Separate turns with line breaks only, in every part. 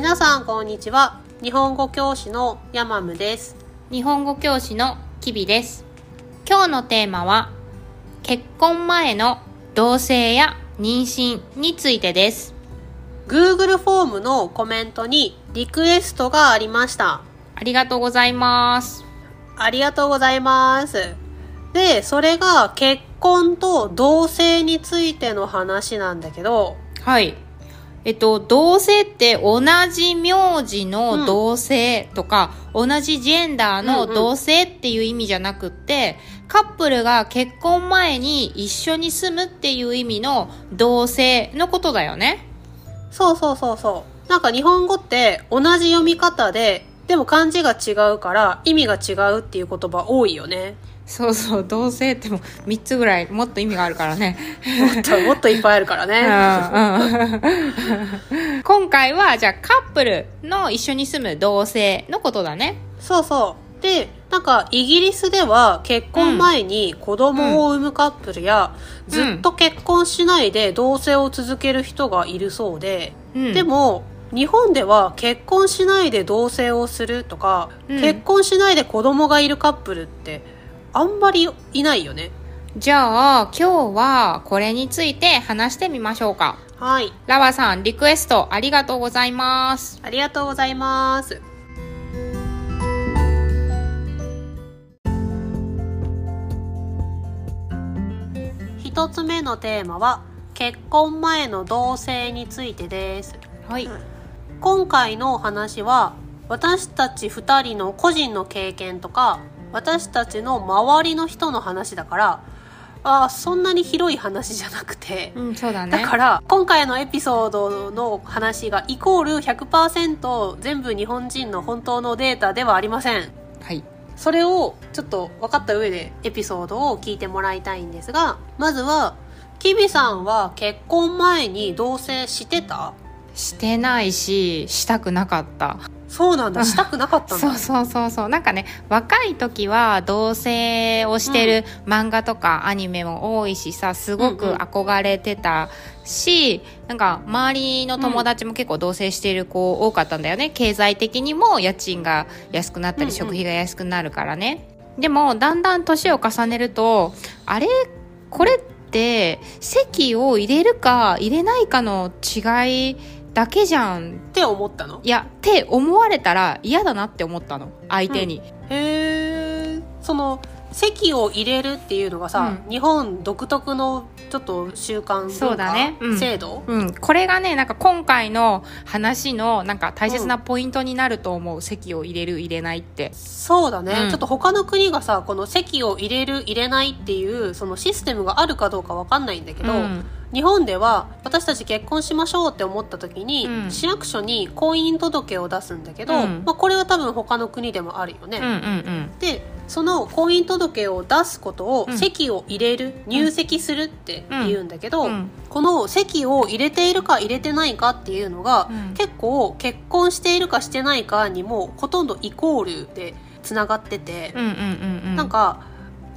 皆さんこんにちは。日本語教師のヤマムです。
日本語教師のキビです。今日のテーマは結婚前の同棲や妊娠についてです。
Google フォームのコメントにリクエストがありました。
ありがとうございます。
ありがとうございます。でそれが結婚と同棲についての話なんだけど
はいえっと、同性って同じ名字の同性とか、うん、同じジェンダーの同性っていう意味じゃなくって、うんうん、カップルが結婚前に一緒に住むっていう意味の同性のことだよね。
そうそうそうそう。なんか日本語って同じ読み方で、でも漢字が違うから意味が違うっていう言葉多いよね。
そうそう同性っても3つぐらいもっと意味があるからね。
もっともっといっぱいあるからね、
うんうん、今回はじゃあカップルの一緒に住む同性のことだね。
そうそう。でなんかイギリスでは結婚前に子供を産むカップルや、うん、ずっと結婚しないで同棲を続ける人がいるそうで、うん、でも日本では結婚しないで同棲をするとか、結婚しないで子供がいるカップルってあんまりいないよね。
じゃあ今日はこれについて話してみましょうか。
はい。
ラワさんリクエストありがとうございます。
ありがとうございます。一つ目のテーマは結婚前の同棲についてです。
はい、
今回のお話は私たち2人の個人の経験とか私たちの周りの人の話だからあそんなに広い話じゃなくて、
うん、そうだ
ね。だから今回のエピソードの話がイコール100%全部日本人の本当のデータではありません。
はい。
それをちょっと分かった上でエピソードを聞いてもらいたいんですがまずはキビさんは結婚前に同棲してた？
してないししたくなかった
そうなんだ。したくなかったん
だ。そうそうそうそう。なんかね若い時は同棲をしてる漫画とかアニメも多いしさすごく憧れてたし、うんうん、なんか周りの友達も結構同棲している子多かったんだよね、経済的にも家賃が安くなったり、食費が安くなるからね。でもだんだん年を重ねるとあれ？これって席を入れるか入れないかの違いだけじゃん
って思ったの？
いやって思われたら嫌だなって思ったの。相手に、うん、
へえその席を入れるっていうのがさ、うん、日本独特のちょっと習慣
そうだね、
うん、制度、
うん、これがねなんか今回の話のなんか大切なポイントになると思う、席を入れる入れないって。
そうだね、ちょっと他の国がさこの席を入れる入れないっていうそのシステムがあるかどうかわかんないんだけど、日本では私たち結婚しましょうって思った時に、うん、市役所に婚姻届を出すんだけど、うん、まあ、これは多分他の国でもあるよね。
うんうんうん、
でその婚姻届を出すことを籍を入れる、入籍するって言うんだけど、この籍を入れているか入れてないかっていうのが、結構結婚しているかしてないかにもほとんどイコールでつながってて、なんか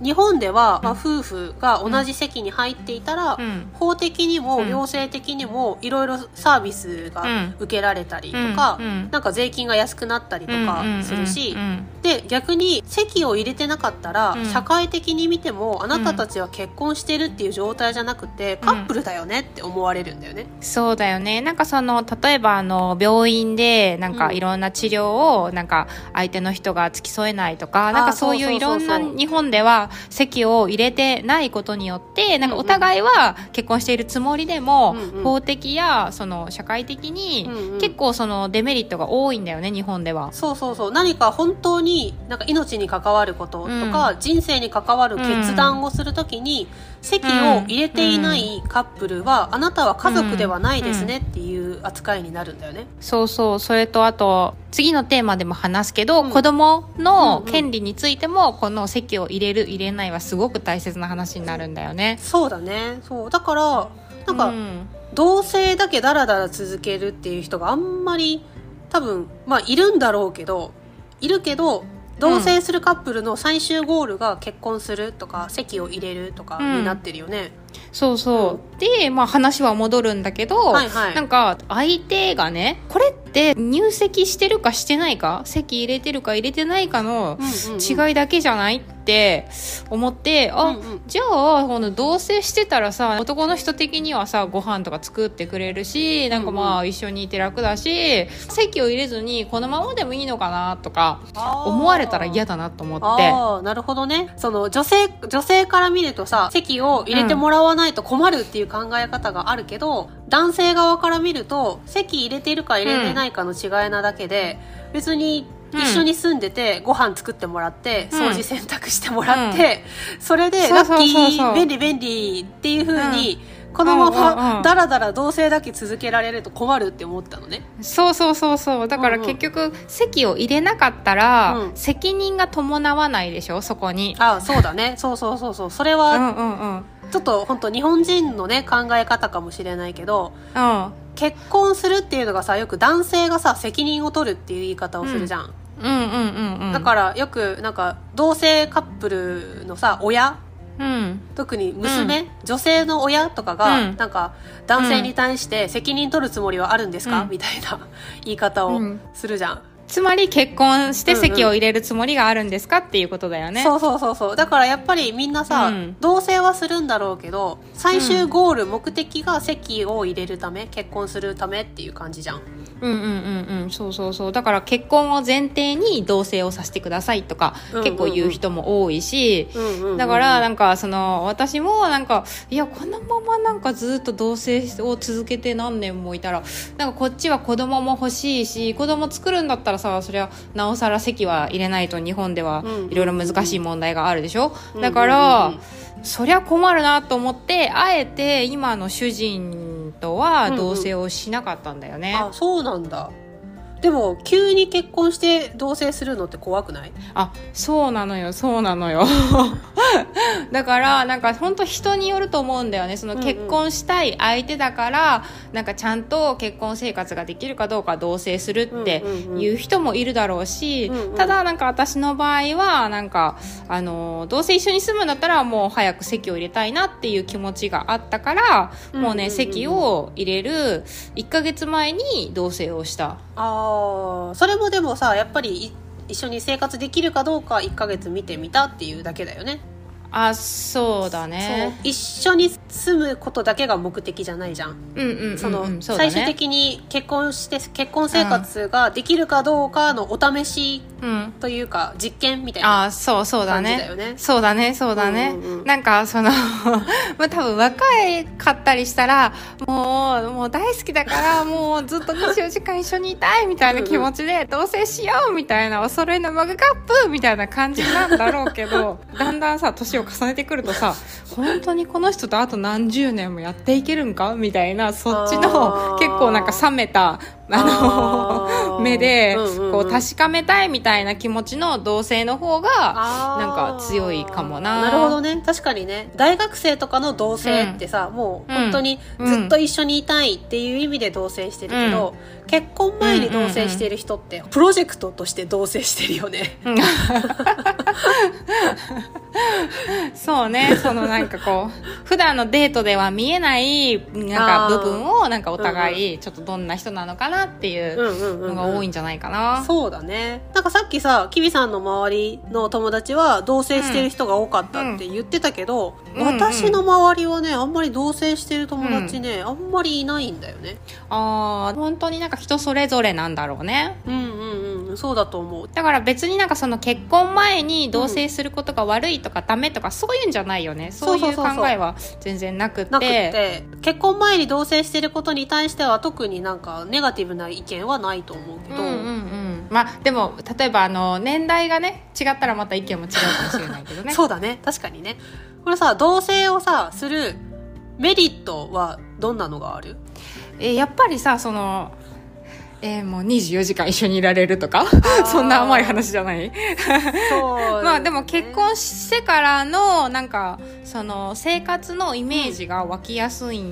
日本では、まあ、夫婦が同じ席に入っていたら、うん、法的にも行政的にもいろいろサービスが受けられたりとか、うん、なんか税金が安くなったりとかするし、で逆に席を入れてなかったら、社会的に見てもあなたたちは結婚してるっていう状態じゃなくて、カップルだよねって思われるんだよね。
そうだよね。なんかその例えばあの病院でなんかいろんな治療をなんか相手の人が付き添えないとか、なんかそういういろんな日本では籍を入れてないことによってなんかお互いは結婚しているつもりでも、うんうん、法的やその社会的に結構そのデメリットが多いんだよね日本では。
そうそうそう。何か本当になんか命に関わることとか、うん、人生に関わる決断をするときに、籍を入れていないカップルは、あなたは家族ではないですねっていう扱いになるんだよね。
そうそう。それとあと次のテーマでも話すけど、うん、子供の権利についてもこの籍を入れる入れないはすごく大切な話になるんだよね。
そうだね。そう。だからなんか、うん、同性だけダラダラ続けるっていう人があんまり多分まあいるんだろうけどいるけど同棲するカップルの最終ゴールが結婚するとか籍を入れるとかになってるよね、
うそうそう、で、まあ、話は戻るんだけど、はいはい、なんか相手がねこれって入籍してるかしてないか籍入れてるか入れてないかの違いだけじゃない、って思ってあ、うんうん、じゃあこの同棲してたらさ男の人的にはさご飯とか作ってくれるしなんかまあ一緒にいて楽だし籍を入れずにこのままでもいいのかなとか思われたら嫌だなと思って。
あなるほどね。その女性女性から見るとさ籍を入れてもらわないと困るっていう考え方があるけど、うん、男性側から見ると籍入れてるか入れてないかの違いなだけで、別に一緒に住んでて、ご飯作ってもらって、掃除洗濯してもらって、それで、ラッキー、便利便利っていうふうに、このままだらだら同棲だけ続けられると困るって思ったのね。
そうそうそうそう。だから結局席を入れなかったら、責任が伴わないでしょ？そこに。
あそうだね。そうそうそうそう。それは、うんうんうん。ちょっと本当日本人のね考え方かもしれないけど、うん、結婚するっていうのがさよく男性がさ責任を取るっていう言い方をするじゃん、うん。うんうんうんうん。だからよくなんか同性カップルのさ親うん、特に娘、うん、女性の親とかが、うん、なんか男性に対して責任取るつもりはあるんですか、うん、みたいな 言い方をするじゃん。
つまり結婚して籍を入れるつもりがあるんですかっていうことだよね。
そうそうそうそう。だからやっぱりみんなさ、同棲はするんだろうけど、最終ゴール、目的が籍を入れるため、結婚するためっていう感じじゃん。
うんうんうんうん。そうそうそう。だから結婚を前提に同棲をさせてくださいとか、うんうんうん、結構言う人も多いし、うんうんうんうん、だからなんかその私もなんかいやこのままなんかずっと同棲を続けて何年もいたらなんかこっちは子供も欲しいし子供作るんだったらさそりゃなおさら籍は入れないと日本ではいろいろ難しい問題があるでしょ、だから、そりゃ困るなと思ってあえて今の主人とは同棲をしなかったんだよね、
うんうん、あそうなんだでも急に結婚して同棲するのって怖くない？
あそうなのよそうなのよ。だからなんか本当人によると思うんだよね。その結婚したい相手だから、うんうん、なんかちゃんと結婚生活ができるかどうか同棲するっていう人もいるだろうし、うんうん、ただなんか私の場合はなんかあの同棲一緒に住むんだったらもう早く籍を入れたいなっていう気持ちがあったから、もうね籍を入れる1か月前に同棲をした。
ああそれもでもさやっぱり一緒に生活できるかどうか1ヶ月見てみたっていうだけだよね。
あそうだね。
一緒に住むことだけが目的じゃないじゃん,、うんうんうん、その、ね、最終的に結婚して結婚生活ができるかどうかのお試しというか、実験みたいな
あそうそうだね。そうだねそうだね、うんうん、なんかその まあ多分若いかったりしたらもうもう大好きだからもうずっと24時間一緒にいたいみたいな気持ちで同棲しようみたいなお揃いのマグカップみたいな感じなんだろうけど だんだんさ年を重ねてくるとさ本当にこの人とあと何十年もやっていけるんか？みたいなそっちの結構なんか冷めた。あの目でこう確かめたいみたいな気持ちの同性の方がなんか強いかもな。
なるほどね。確かにね。大学生とかの同性ってさ、うん、もう本当にずっと一緒にいたいっていう意味で同棲してるけど、うん、結婚前に同棲してる人ってプロジェクトとして同棲してるよね、
そうね。そのなんかこう普段のデートでは見えないなんか部分をなんかお互いちょっとどんな人なのかなっていうのが多いんじゃないかな、
そうだね。なんかさっきさきびさんの周りの友達は同棲してる人が多かったって言ってたけど、うんうん、私の周りはねあんまり同棲してる友達ね、うん、あんまりいないんだよね。
ああ本当になんか人それぞれなんだろうね。
うんうんうんそうだと思う。
だから別になんかその結婚前に同棲することが悪いとかダメとかそういうんじゃないよね、そういう考えは全然なくて。
結婚前に同棲してることに対しては特になんかネガティブな意見はないと思うけど、うんうんうん。
まあでも例えばあの年代がね違ったらまた意見も違うかもしれないけどね。
そうだね。確かにね。これさ同棲をさするメリットはどんなのがある？
えやっぱりさそのえー、もう24時間一緒にいられるとか？そんな甘い話じゃない？そう、ね、まあでも結婚してからのなんかその生活のイメージが湧きやすい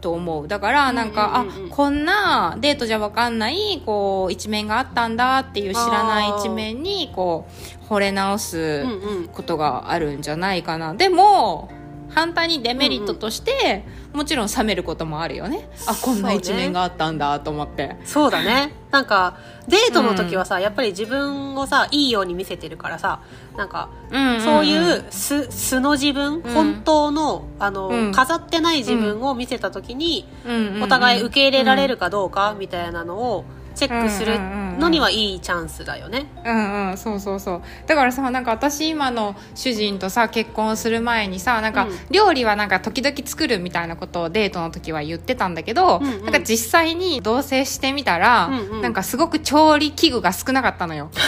と思う。だからなんか、うんうんうん。うん、あこんなデートじゃ分かんないこう一面があったんだっていう知らない一面にこう惚れ直すことがあるんじゃないかな、でも反対にデメリットとして、うんうん、もちろん冷めることもあるよね。あこんな一面があったんだと思って。
そうだね。なんかデートの時はさ、うん、やっぱり自分をさいいように見せてるからさなんか、うんうん、そういう素素の自分、うん、本当のあの、うん、飾ってない自分を見せた時に、お互い受け入れられるかどうかみたいなのをチェックするのにはいいチャンスだよね。
うんうん、そうそうそう。だからさ、なんか私今の主人とさ、結婚する前にさ、なんか料理はなんか時々作るみたいなことをデートの時は言ってたんだけど、うんうん、なんか実際に同棲してみたら、うんうん、なんかすごく調理器具が少なかったのよ。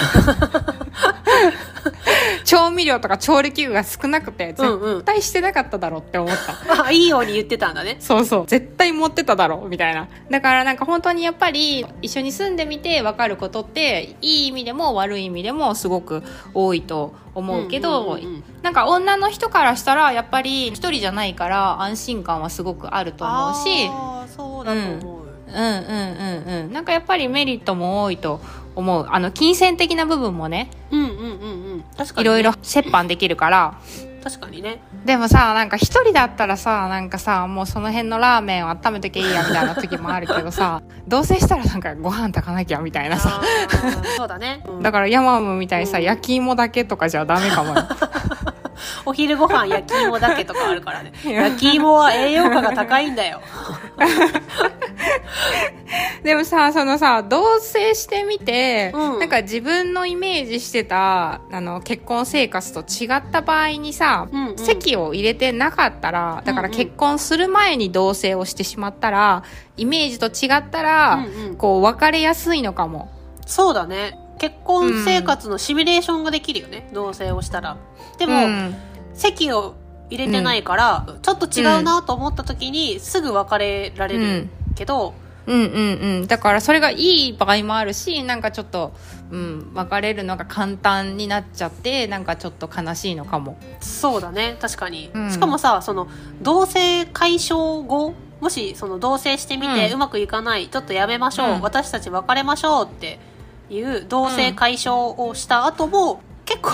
調味料とか調理器具が少なくて、絶対してなかっただろうって思った。
あ、いいように言ってたんだね。
そうそう。絶対持ってただろうみたいな。だからなんか本当にやっぱり一緒に住んでみて分かることっていい意味でも悪い意味でもすごく多いと思うけど、うんうんうん、なんか女の人からしたらやっぱり一人じゃないから安心感はすごくあると思うし
そうだと思う、
うん、うんうんうんうんなんかやっぱりメリットも多いと思うあの金銭的な部分もね
うんうんうんうん。確か
に、ね、いろいろ折半できるから。
確かにね。
でもさなんか一人だったらさなんかさもうその辺のラーメンを温めときゃいいやみたいな時もあるけどさ 同棲したらなんかご飯炊かなきゃみたいなさ。
そうだね、
うん、だからヤマムみたいにさ、うん、焼き芋だけとかじゃダメかもよ。
お昼ご飯焼き芋だけとかあるからね。焼き芋は栄養価が高いんだよ
でもさそのさ同棲してみて、うん、なんか自分のイメージしてたあの結婚生活と違った場合にさ、うんうん、籍を入れてなかったらだから結婚する前に同棲をしてしまったら、イメージと違ったら、うんうん、こう別れやすいのかも。
そうだね。結婚生活のシミュレーションができるよね、うん、同棲をしたら。でも、うん、籍を入れてないから、うん、ちょっと違うなと思った時に、すぐ別れられるけど、
うんうんうん。だからそれがいい場合もあるし、なんかちょっと、うん、別れるのが簡単になっちゃって、なんかちょっと悲しいのかも。
そうだね、確かに。うん、しかもさ、その、同棲解消後、もしその同棲してみてうまくいかない、うん、ちょっとやめましょう、うん、私たち別れましょうっていう同棲解消をした後も、結構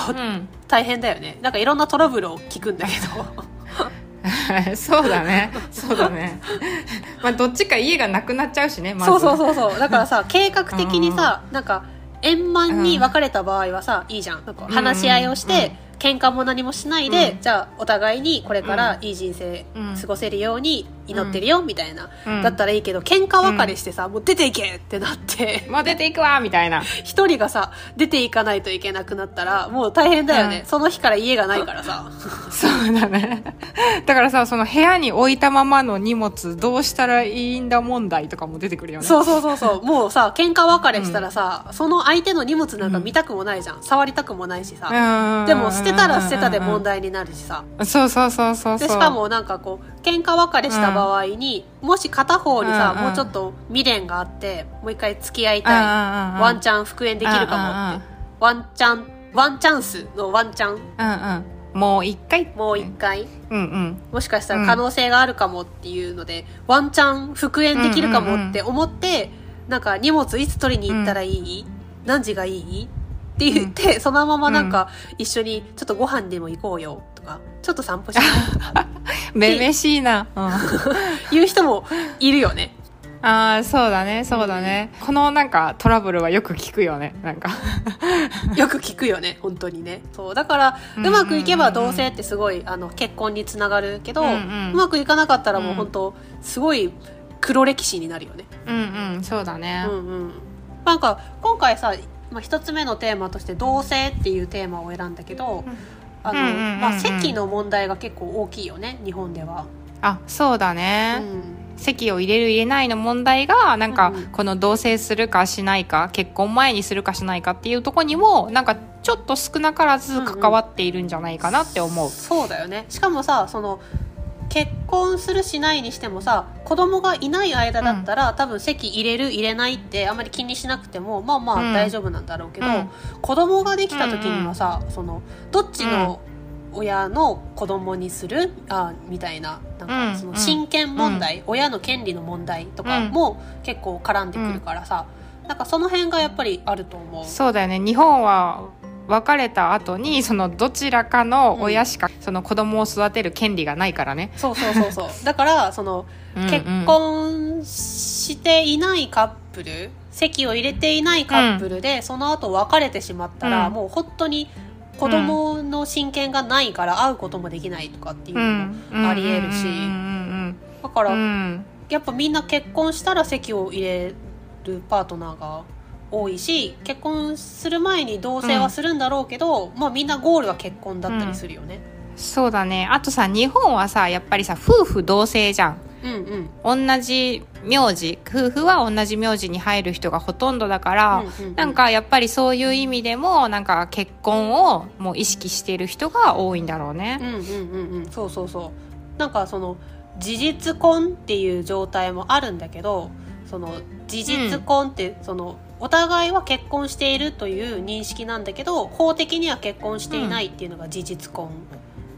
大変だよね。なんかいろんなトラブルを聞くんだけど。
そうだね。そうだね。まあどっちか家がなくなっちゃうしね、
ま、そうそうそうそう。だからさ計画的にさ、うん、なんか円満に別れた場合はさ、いいじゃん。なんか話し合いをして、喧嘩も何もしないで、うん、じゃあお互いにこれからいい人生過ごせるように祈ってるよ、みたいな、うん、だったらいいけど喧嘩別れしてさ、もう出ていけってなって。
もう出ていくわみたいな。
一人がさ出ていかないといけなくなったらもう大変だよね、その日から家がないからさ。
そうだね。だからさその部屋に置いたままの荷物どうしたらいいんだ問題とかも出てくるよね。
そうそうそうそう。もうさ喧嘩別れしたらさ、その相手の荷物なんか見たくもないじゃん、触りたくもないしさ。でも捨てたら捨てたで問題になるしさ、
そうそうそうそう
でしかもなん。かこう喧嘩別れした場合に、うん、もし片方にさ、うんうん、もうちょっと未練があってもう一回付き合いたい、うんうん、ワンチャン復縁できるかもって、ワンチャンワンチャンスのワンチャン、
うんうん、もう一回？
もう一回、
うんうん、
もしかしたら可能性があるかもっていうので、ワンチャン復縁できるかもって思って、なんか荷物いつ取りに行ったらいい、何時がいい？って言って、そのままなんか一緒にちょっとご飯でも行こうよ。とか。ちょっと散歩しよ
うめめしいな、
うん、言う人もいるよね。
ああそうだね。そうだね、うん、このなんかトラブルはよく聞くよね。なんか。
よく聞くよね。本当にね。そう。だからうまくいけば同棲ってすごいあの結婚につながるけど、うんうん、うまくいかなかったらもう本当すごい黒歴史になるよね。
うんうん。そうだね。
うんうん。なんか今回さまあ、1つ目のテーマとして同性っていうテーマを選んだけど、あの、まあ、席の問題が結構大きいよね日本では。
あそうだね、うん、席を入れる入れないの問題がなんか、この同棲するかしないか結婚前にするかしないかっていうとこにもなんかちょっと少なからず関わっているんじゃないかなって思う。うんうん、
そうだよね。しかもさその結婚するしないにしてもさ子供がいない間だったら、うん、多分籍入れる入れないってあんまり気にしなくてもまあまあ大丈夫なんだろうけど、うん、子供ができた時にはさ、うんそのどっちの親の子供にする？あみたいななんかその親権問題、うん、親の権利の問題とかも結構絡んでくるからさ、うん、なんかその辺がやっぱりあると思う。
そうだよね。日本は別れた後にそのどちらかの親しかその子供を育てる権利がないからね、
そうそうそうそう。だからその結婚していないカップル籍を入れていないカップルで、その後別れてしまったら、もう本当に子供の親権がないから会うこともできないとかっていうのもありえるし。だから、やっぱみんな結婚したら籍を入れるパートナーが多いし結婚する前に同棲はするんだろうけど、まあみんなゴールは結婚だったりするよね。
そうだね。あとさ日本はさやっぱりさ夫婦同姓じゃん。
うんう
ん、同じ名字夫婦は同じ名字に入る人がほとんどだから、うんうんうん、なんかやっぱりそういう意味でもなんか結婚をもう意識している人が多いんだろうね。
うんうんうんうん、そうそうそう。なんかその事実婚っていう状態もあるんだけどその事実婚って、そのお互いは結婚しているという認識なんだけど法的には結婚していないっていうのが事実婚。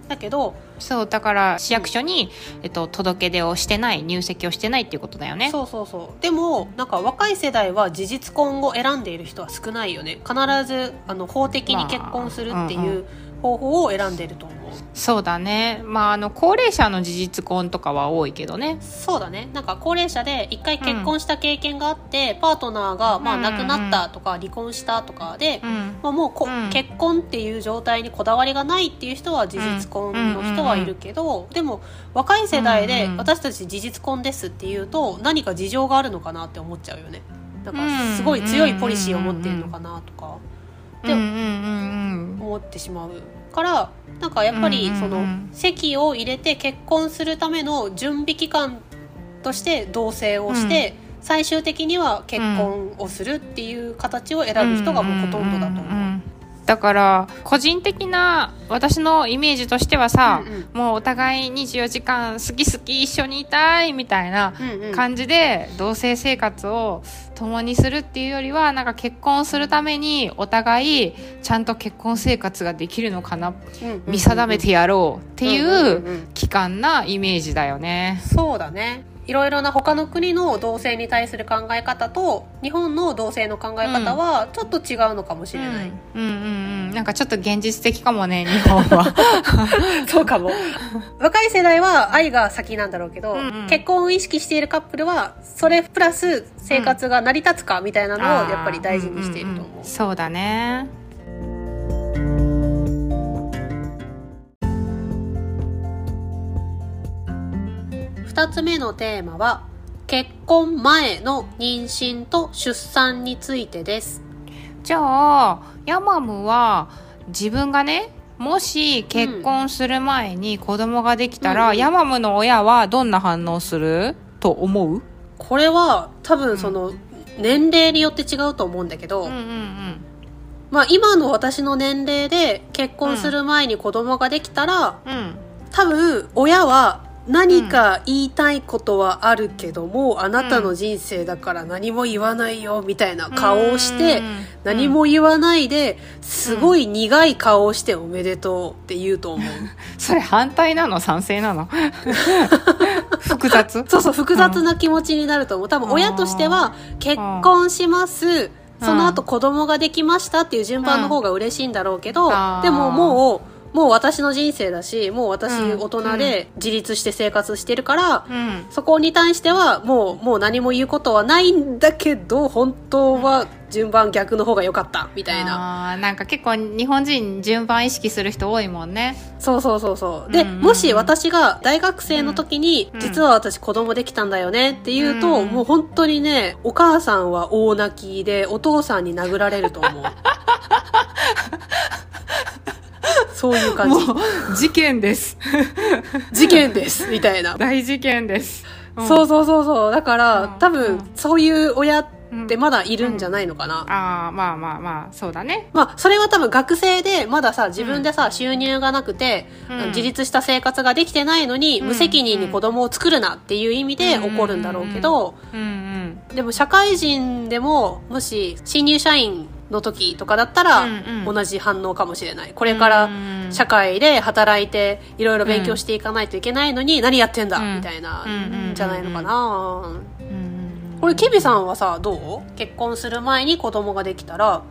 だけど
そうだから市役所に、えっと、届け出をしてない入籍をしてないっていうことだよね
そうそうそうでもなんか若い世代は事実婚を選んでいる人は少ないよね必ずあの法的に結婚するっていう方法を選んでいると思う、
そうだね。まああの高齢者の事実婚とかは多いけどね。
そうだね。なんか高齢者で一回結婚した経験があって、うん、パートナーが、まあ、亡くなったとか、離婚したとかで、うん、まあ、もうこ、うん、結婚っていう状態にこだわりがないっていう人は事実婚の人はいるけど、でも若い世代で私たち事実婚ですっていうと何か事情があるのかなって思っちゃうよね。だからすごい強いポリシーを持ってるのかなとかって思ってしまうからなんかやっぱりその籍を入れて結婚するための準備期間として同棲をして、最終的には結婚をするっていう形を選ぶ人がもうほとんどだと思う。
だから個人的な私のイメージとしてはさ、うんうん、もうお互い24時間好き好き一緒にいたいみたいな感じで同棲生活を共にするっていうよりはなんか結婚するためにお互いちゃんと結婚生活ができるのかな、見定めてやろうっていう期間なイメージだよね。
そうだねいろいろな他の国の同性に対する考え方と日本の同性の考え方はちょっと違うのかもしれない、
うん、うん。うん。うんなんかちょっと現実的かもね 日本は。
そうかも。若い世代は愛が先なんだろうけど、うんうん、結婚を意識しているカップルはそれプラス生活が成り立つかみたいなのをやっぱり大事にしていると思う、うんうんうん、
そうだね
2つ目のテーマは結婚前の妊娠と出産についてです。
じゃあヤマムは自分がねもし結婚する前に子供ができたら、うん、ヤマムの親はどんな反応する？と思う？
これは多分その、年齢によって違うと思うんだけど、
うんうんうん。
まあ今の私の年齢で結婚する前に子供ができたら、
うん、
多分親は何か言いたいことはあるけども、うん、あなたの人生だから何も言わないよみたいな顔をして、うん、何も言わないですごい苦い顔をしておめでとうって言うと思う。
それ反対なの？賛成なの？複雑？
そうそう、複雑な気持ちになると思う。多分親としては結婚します。その後子供ができましたっていう順番の方が嬉しいんだろうけど、でももう、もう私の人生だしもう私大人で自立して生活してるから、
うん、
そこに対してはもうもう何も言うことはないんだけど本当は順番逆の方が良かったみたいな。
あなんか結構日本人順番意識する人多いもんね。
そうそうそうそう。で、うんうんうん、もし私が大学生の時に、うん、実は私子供できたんだよねっていうと、うん、もう本当にねお母さんは大泣きでお父さんに殴られると思う そういう感じ。
事件です。
事件です。みたいな。
大事件です。
うん、そうそうそうそう。だから、うん、多分、そういう親ってまだいるんじゃないのかな。
うん、ああ、まあまあまあ、そうだね。
まあ、それは多分学生で、まださ、自分でさ、収入がなくて、自立した生活ができてないのに、無責任に子供を作るなっていう意味で起こるんだろうけど、でも社会人でも、もし、新入社員の時とかだったら、同じ反応かもしれない。これから社会で働いていろいろ勉強していかないといけないのに、何やってんだ、みたいな、じゃないのかな。これ、ケビさんはさ、どう？結婚する前に子供ができたら、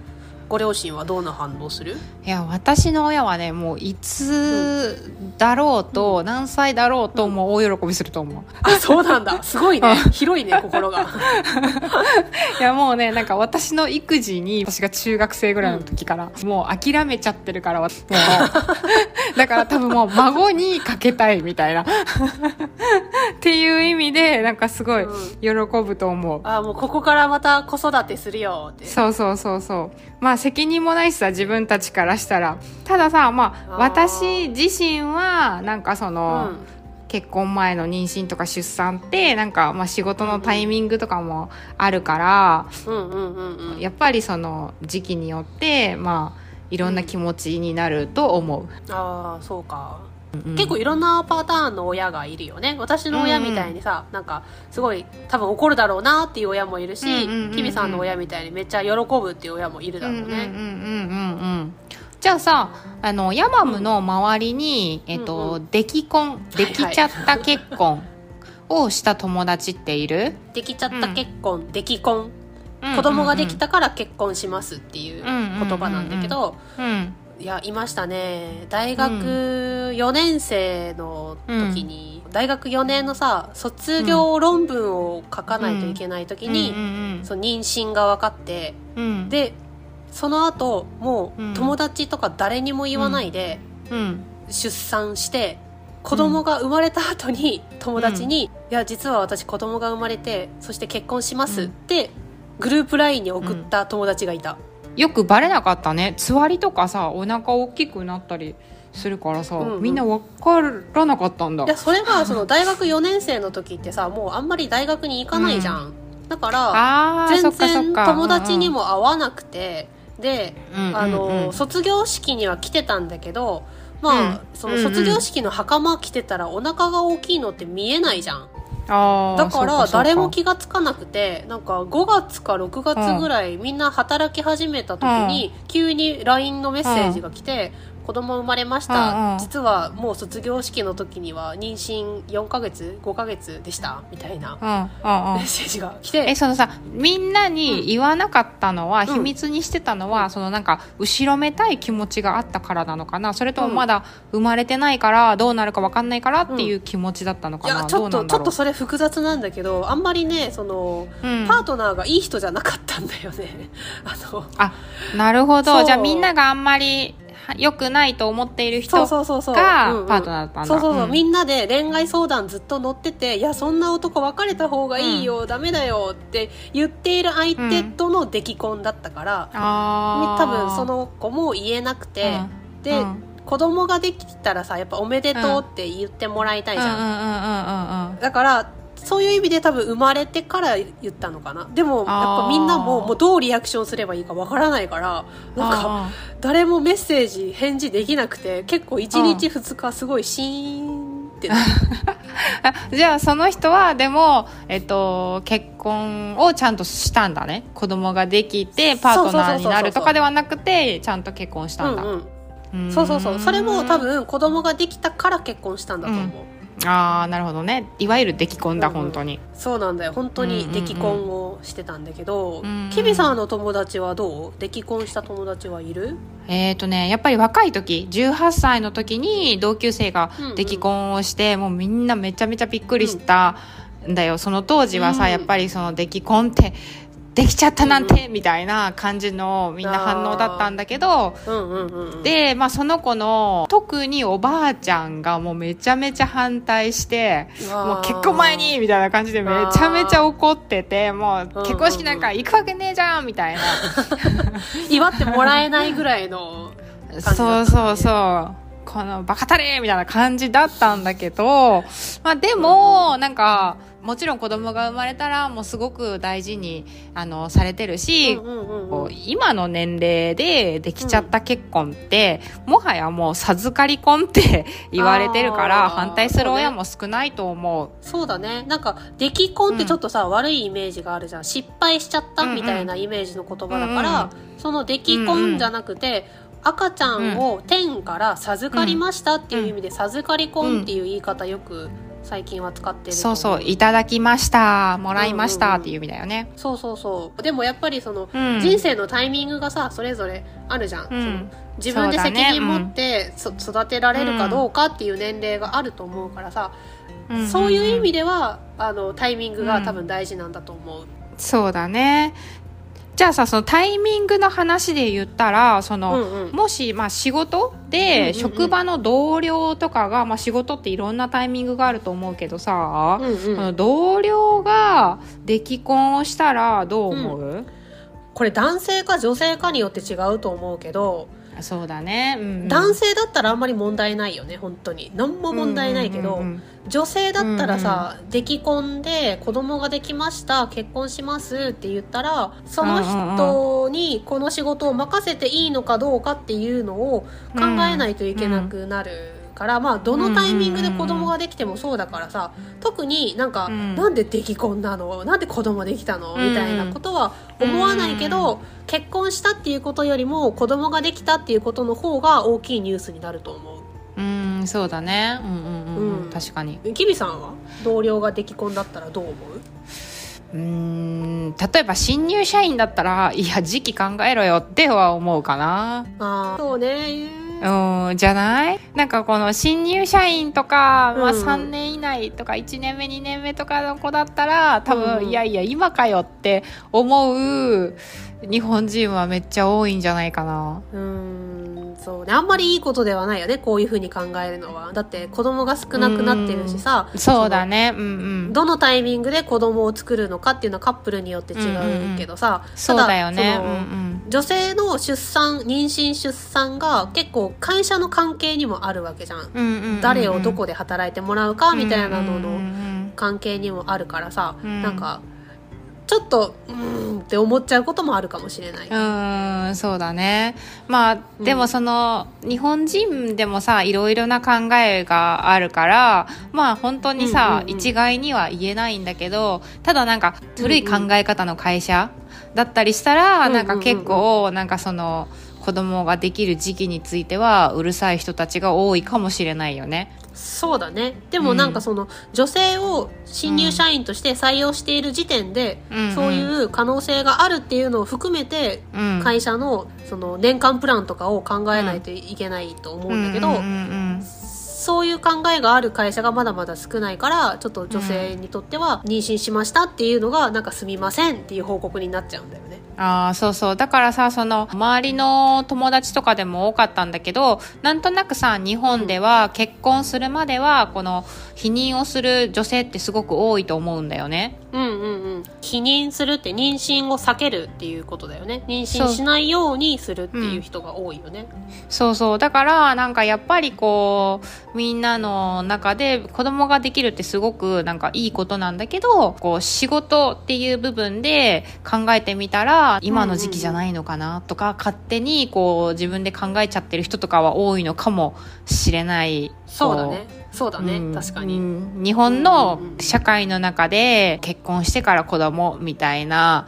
ご両親はどんな反応する？
いや私の親はねもういつだろうと、うん、何歳だろうともう大喜びすると思う、
あそうなんだ。すごいね。広いね心が。
いやもうねなんか私の育児に私が中学生ぐらいの時から、うん、もう諦めちゃってるからもう。だから多分もう孫にかけたいみたいな。っていう意味でなんかすごい喜ぶと思う、うん、
あもうここからまた子育てするよって。
そうそうそうそう。まあ責任もないしさ自分たちからしたら。たださまあ私自身はなんかその、うん。結婚前の妊娠とか出産ってなんかまあ仕事のタイミングとかもあるから、やっぱりその時期によってまあいろんな気持ちになると思う。うん、
ああそうか結構いろんなパターンの親がいるよね。私の親みたいにさ、うん、なんかすごい多分怒るだろうなっていう親もいるし、キビさんの親みたいにめっちゃ喜ぶっていう親もいるだろうね。
じゃあさあのヤマムの周りに、えっと、うんうん、でき婚できちゃった結婚をした友達っている、
できちゃった結婚、うん、でき婚。子供ができたから結婚しますっていう言葉なんだけど、いやいましたね。大学4年生の時に、うん、大学4年のさ卒業論文を書かないといけない時に、うん、その妊娠が分かって、うん、でその後もう友達とか誰にも言わないで、出産して子供が生まれた後に友達に「いや実は私子供が生まれてそして結婚します」ってグループ LINE に送った友達がいた。
よくバレなかったね。つわりとかさお腹大きくなったりするからさ、うんうん、みんな分からなかったんだ。
いやそれがその大学4年生の時ってさもうあんまり大学に行かないじゃん、うん、だから全然友達にも会わなくて、うん、で、あの、卒業式には来てたんだけどまあ、その卒業式の袴着てたらお腹が大きいのって見えないじゃんだから誰も気が付かなくてなんか5月か6月ぐらいみんな働き始めた時に急に LINE のメッセージが来て子供生まれました、うんうん、実はもう卒業式の時には妊娠4か月5か月でしたみたいなメッセージが来て、
えそのさみんなに言わなかったのは、うん、秘密にしてたのは、そのなんか後ろめたい気持ちがあったからなのかな。それともまだ生まれてないからどうなるか分かんないからっていう気持ちだったのかな、うん、いや
ちょっとちょっとそれ複雑なんだけどあんまりねその、うん、パートナーがいい人じゃなかったんだよね。あの
あなるほど。じゃあみんながあんまり良くないと思っている人がパートナーだったんだ。そうそうそう、
みんなで恋愛相談ずっと乗ってて、いや、そんな男別れた方がいいよ、うん、ダメだよって言っている相手との出来婚だったから、うん、多分その子も言えなくて、うん、で、うん。子供ができたらさやっぱおめでとうって言ってもらいたいじゃん。だからそういう意味で多分生まれてから言ったのかな。でもやっぱみんなももうどうリアクションすればいいかわからないからなんか誰もメッセージ返事できなくて結構1日2日すごいシーンってな
じゃあその人はでも、えっと、結婚をちゃんとしたんだね。子供ができてパートナーになるとかではなくてちゃんと結婚したんだ、うん
うん、そうそうそう。それも多分子供ができたから結婚したんだと思う、うん
ああなるほどね。いわゆる出来婚だ、うん、本当に。
そうなんだよ。本当に出来婚をしてたんだけど、うんうん、キビさんの友達はどう？出来婚した友達はいる？
えっ、ー、とねやっぱり若い時18歳の時に同級生が出来婚をして、うんうん、もうみんなめちゃめちゃびっくりしたんだよ、その当時はさ、やっぱりその出来婚ってできちゃったなんて、みたいな感じのみんな反応だったんだけど、で、まあその子の特におばあちゃんがもうめちゃめちゃ反対して、もう結婚前にみたいな感じでめちゃめちゃ怒ってて、もう結婚式なんか行くわけねえじゃんみたいな。
祝ってもらえないぐらいの、
ね、そうそうそう。このバカタレみたいな感じだったんだけど、まあでも、なんか、もちろん子供が生まれたらもうすごく大事にあのされてるし、今の年齢でできちゃった結婚って、うん、もはやもう授かり婚って 言われてるから反対する親も少ないと思う。
そうだね。なんか出来婚ってちょっとさ、うん、悪いイメージがあるじゃん。失敗しちゃったみたいなイメージの言葉だから、うんうん、その出来婚じゃなくて、赤ちゃんを天から授かりましたっていう意味で、授かり婚っていう言い方よく最近は使ってる
そうそういただきましたもらいましたっていう意味だよね、
そうそうそう。でもやっぱりその、うん、人生のタイミングがさそれぞれあるじゃん、うん、自分で責任持って、ね、育てられるかどうかっていう年齢があると思うからさ、うん、そういう意味ではあのタイミングが多分大事なんだと思う、
そうだねじゃあさそのタイミングの話で言ったらその、うんうん、もし、まあ、仕事で、職場の同僚とかが、まあ、仕事っていろんなタイミングがあると思うけどさ、うんうん、の同僚が出来婚をしたらどう思う、うん、
これ男性か女性かによって違うと思うけど
そうだね、
うんうん、男性だったらあんまり問題ないよね本当に。何も問題ないけど、うんうんうん女性だったらさ、出来婚で子供ができました結婚しますって言ったらその人にこの仕事を任せていいのかどうかっていうのを考えないといけなくなる。から、まあ、どのタイミングで子供ができてもそうだからさ、特になんか、なんで出来婚なの？なんで子供できたの？みたいなことは思わないけど、結婚したっていうことよりも子供ができたっていうことの方が大きいニュースになると思う。
うんそうだね。うんうんうん、うん、確かに。
キビさんは同僚が出来婚だったらどう思う？
うん例えば新入社員だったらいや時期考えろよっては思うかな。
あそうね。
うんじゃない？なんかこの新入社員とか、まあ、3年以内とか1年目2年目とかの子だったら多分、うん、いやいや今かよって思う日本人はめっちゃ多いんじゃないかな。
うんそうね。あんまりいいことではないよねこういうふうに考えるのは。だって子供が少なくなってるしさ。
そうだね。うんうん。
どのタイミングで子供を作るのかっていうのはカップルによって違うけどさ、うんうん、
そうだよね、うんう
ん、女性の出産妊娠出産が結構会社の関係にもあるわけじゃん。うんうんうんうん、誰をどこで働いてもらうかみたいなのの関係にもあるからさ、うん、なんかちょっとうんって思っちゃうこともあるかもしれない。
うんそうだね。まあでもその、うん、日本人でもさいろいろな考えがあるからまあ本当にさ、うんうんうん、一概には言えないんだけどただなんか古い考え方の会社だったりしたら、うんうん、なんか結構なんかその子供ができる時期についてはうるさい人たちが多いかもしれないよね
そうだね。でもなんかその、うん、女性を新入社員として採用している時点で、うん、そういう可能性があるっていうのを含めて、うん、会社のその年間プランとかを考えないといけないと思うんだけど、そういう考えがある会社がまだまだ少ないからちょっと女性にとっては妊娠しましたっていうのがなんかすみませんっていう報告になっちゃうんだよね。
ああ、そうそう。だからさ、その、周りの友達とかでも多かったんだけど、なんとなくさ、日本では結婚するまでは、この、否認をする女性ってすごく多いと思うんだよね。
うんうんうん。否認するって妊娠を避けるっていうことだよね。妊娠しないようにするっていう人が多いよね。
そうそう。だから、なんかやっぱりこう、みんなの中で子供ができるってすごくなんかいいことなんだけど、こう、仕事っていう部分で考えてみたら、今の時期じゃないのかなとか、勝手にこう自分で考えちゃってる人とかは多いのかもしれない。
そうだね。そうだね、うん、確かに、
日本の社会の中で結婚してから子供みたいな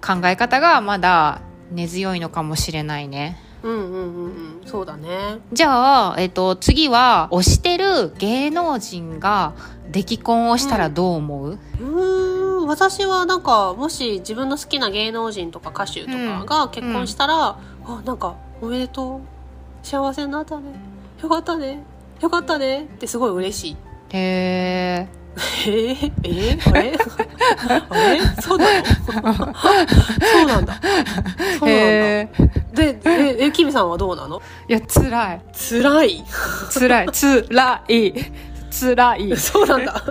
考え方がまだ根強いのかもしれないね。
うんうんうんうん。そうだね。
じゃあ、えっと、次は推してる芸能人が出来婚をしたらどう思う？
うん私はなんかもし自分の好きな芸能人とか歌手とかが結婚したら、うん、あなんかおめでとう幸せになったね。よかったね。よかったね。ってすごい嬉しい。
へえ
えー、えー、あれ？あれ？そうなの？そうなんだ。そうなんだ。でええキミさんはどうなの？
いや辛い。
辛い？
辛い。辛い。辛い。
そうなんだ。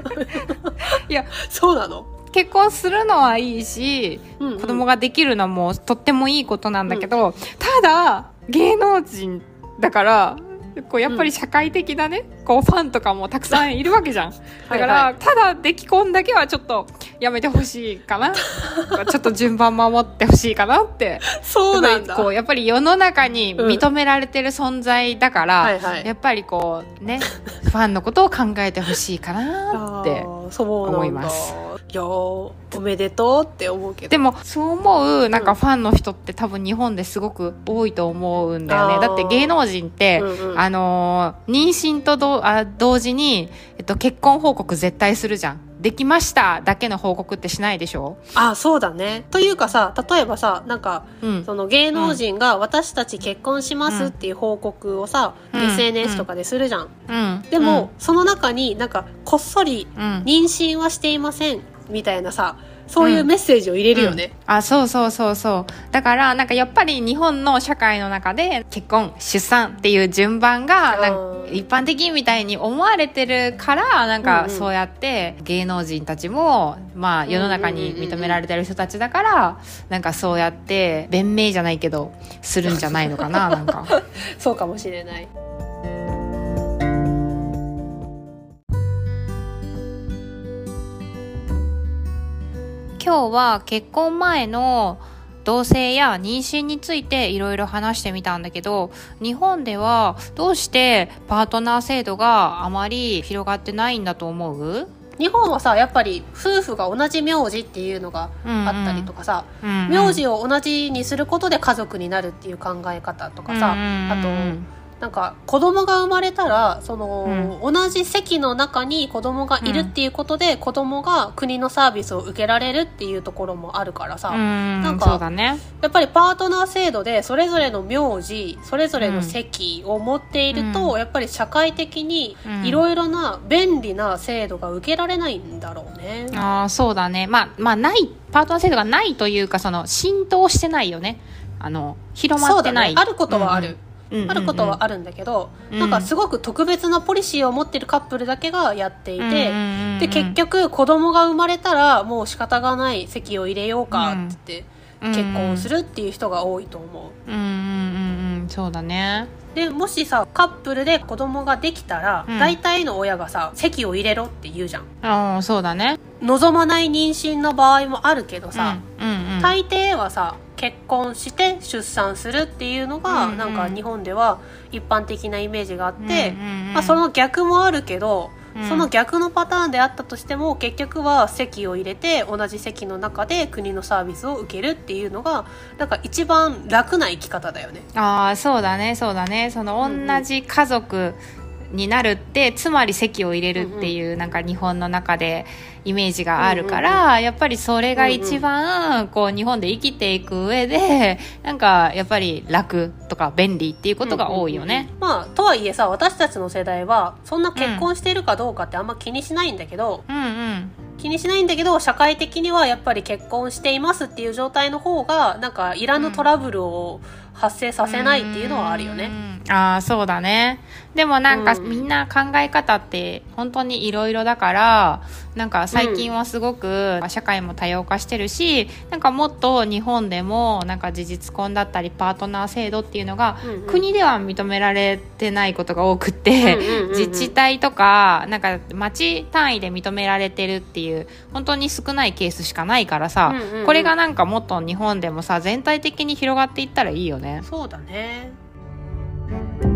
いや。
そうなの？
結婚するのはいいし、うんうん、子供ができるのもとってもいいことなんだけど、うん、ただ芸能人だからこうやっぱり社会的なね、うん、こうファンとかもたくさんいるわけじゃん。だから、はいはい、ただ出来婚だけはちょっとやめてほしいかな。ちょっと順番守ってほしいかなって。
そうなんだ。
こう、やっぱり世の中に認められてる存在だから、うんはいはい、やっぱりこうね、ファンのことを考えてほしいかなって思います。
いやおめでとうって思うけど。
でもそう思うなんかファンの人って多分日本ですごく多いと思うんだよね、だって芸能人って、うんうん、あの妊娠とどあ同時に、えっと、結婚報告絶対するじゃん。できましただけの報告ってしないでしょ？
あそうだね。というかさ例えばさなんか、うん、その芸能人が私たち結婚しますっていう報告をさ、うん、SNS とかでするじゃん、うん、でも、その中になんかこっそり妊娠はしていませんみたいなさそういうメッセージを入れるよね、
うん、あそうそうそうそう。だからなんかやっぱり日本の社会の中で結婚出産っていう順番が一般的みたいに思われてるからなんかそうやって芸能人たちもまあ世の中に認められてる人たちだからなんかそうやって弁明じゃないけどするんじゃないのかななんか。
そうかもしれない
今日は結婚前の同性や妊娠についていろいろ話してみたんだけど日本ではどうしてパートナー制度があまり広がってないんだと思う？
日本はさやっぱり夫婦が同じ名字っていうのがあったりとかさ、うんうん、名字を同じにすることで家族になるっていう考え方とかさ、うんうん、あとなんか子供が生まれたらその、うん、同じ席の中に子供がいるっていうことで、うん、子供が国のサービスを受けられるっていうところもあるからさ、うん、なんか、ね、やっぱりパートナー制度でそれぞれの名字それぞれの席を持っていると、うん、やっぱり社会的にいろいろな便利な制度が受けられないんだろうね。
ああそうだね。まあまあないパートナー制度がないというかその浸透してないよね。あの広まってない、
ね、あることはある、あることはあるんだけど、うん、なんかすごく特別なポリシーを持ってるカップルだけがやっていて、で結局子供が生まれたらもう仕方がない席を入れようかって言って結婚するっていう人が多いと思
う。うんうんうん、そうだね。
でもしさカップルで子供ができたら、うん、大体の親がさ席を入れろって言うじゃん。
ああそうだね。
望まない妊娠の場合もあるけどさ、うんうんうん、大抵はさ結婚して出産するっていうのが、うんうん、なんか日本では一般的なイメージがあって、うんうんうん、まあ、その逆もあるけど、うん、その逆のパターンであったとしても結局は席を入れて同じ席の中で国のサービスを受けるっていうのがなんか一番楽な生き方だよね。
ああそうだねそうだね。その同じ家族、うんうんになるってつまり席を入れるっていう、なんか日本の中でイメージがあるから、やっぱりそれが一番こう日本で生きていく上でなんかやっぱり楽とか便利っていうことが多いよね。
まあとはいえさ私たちの世代はそんな結婚しているかどうかってあんま気にしないんだけど、うんうん。気にしないんだけど社会的にはやっぱり結婚していますっていう状態の方がなんかいらぬトラブルを発生させないっていうのはあるよね。
ああそうだね。でもなんか、みんな考え方って本当にいろいろだからなんか最近はすごく社会も多様化してるし、なんかもっと日本でもなんか事実婚だったりパートナー制度っていうのが、国では認められてないことが多くて、自治体とかなんか町単位で認められてるっていう本当に少ないケースしかないからさ、これがなんかもっと日本でもさ全体的に広がっていったらいいよね。
そうだね thank you